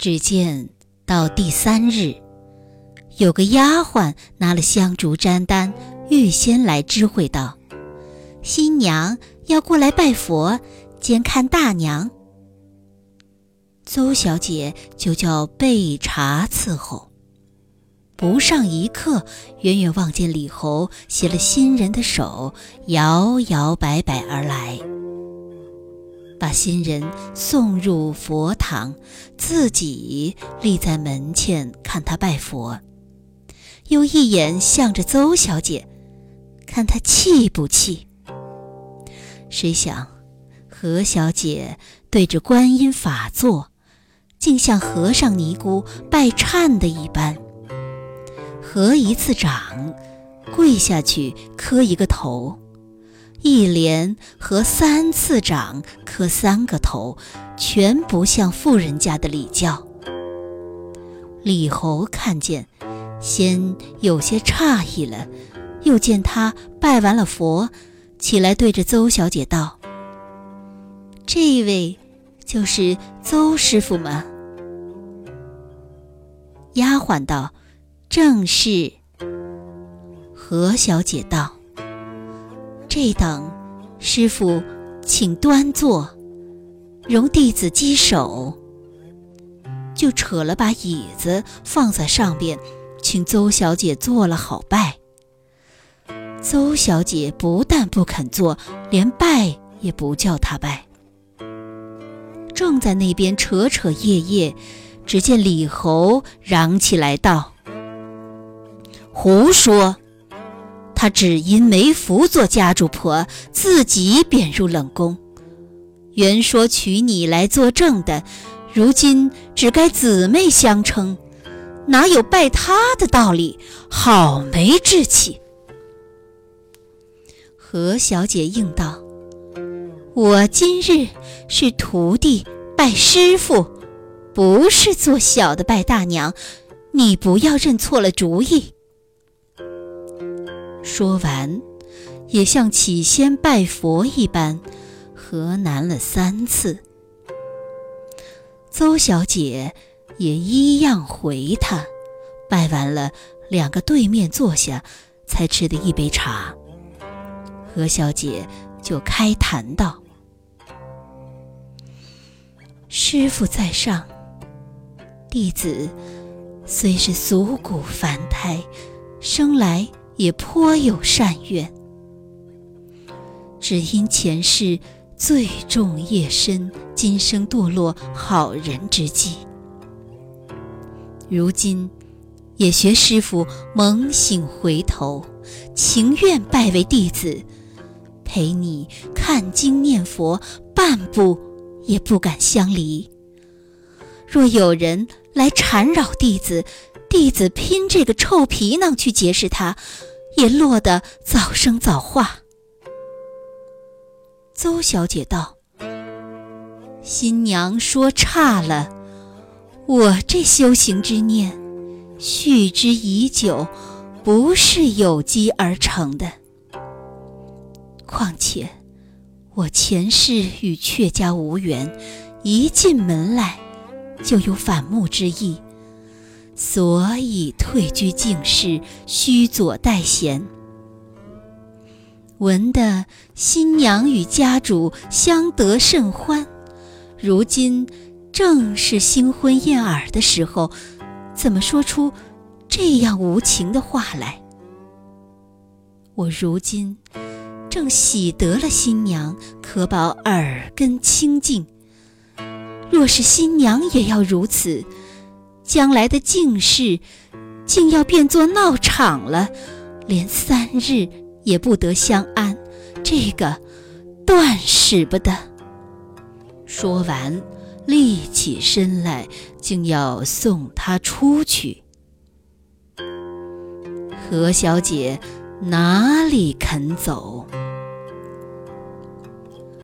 只见到第三日，有个丫鬟拿了香烛粘丹，预先来知会道：“新娘要过来拜佛，兼看大娘。”邹小姐就叫备茶伺候。不上一刻，远远望见李侯携了新人的手，摇摇摆摆而来。把新人送入佛堂，自己立在门前看他拜佛，又一眼向着邹小姐，看她气不气。谁想何小姐对着观音法座，竟像和尚尼姑拜忏的一般，合一次掌，跪下去磕一个头。一连合三次掌，磕三个头，全不像富人家的礼教。李侯看见，先有些诧异了，又见他拜完了佛，起来对着邹小姐道：“这位就是邹师傅吗？”丫鬟道：“正是。”何小姐道。这等，师傅，请端坐，容弟子稽首。就扯了把椅子放在上边，请邹小姐坐了好拜。邹小姐不但不肯坐，连拜也不叫他拜。正在那边扯扯夜夜，只见李侯嚷起来道：“胡说！”他只因没福做家主婆，自己贬入冷宫。原说娶你来作证的，如今只该姊妹相称，哪有拜他的道理？好没志气！何小姐应道：“我今日是徒弟拜师傅，不是做小的拜大娘，你不要认错了主意。”说完，也像起先拜佛一般，何难了三次。邹小姐也一样回他，拜完了，两个对面坐下，才吃的一杯茶。何小姐就开谈道：“师傅在上，弟子虽是俗骨凡胎，生来……”也颇有善愿，只因前世罪重业深，今生堕落好人之际。如今也学师傅猛醒回头，情愿拜为弟子，陪你看经念佛，半步也不敢相离。若有人来缠扰弟子，弟子拼这个臭皮囊去结识他。也落得早生早化。邹小姐道：“新娘说差了，我这修行之念，蓄之已久，不是有机而成的。况且我前世与阙家无缘，一进门来就有反目之意。”所以退居静室，须左待贤。闻得新娘与家主相得甚欢，如今正是新婚燕尔的时候，怎么说出这样无情的话来？我如今正喜得了新娘，可保耳根清净。若是新娘也要如此，将来的静事，竟要变作闹场了，连三日也不得相安，这个断使不得。说完，立起身来，竟要送他出去。何小姐哪里肯走？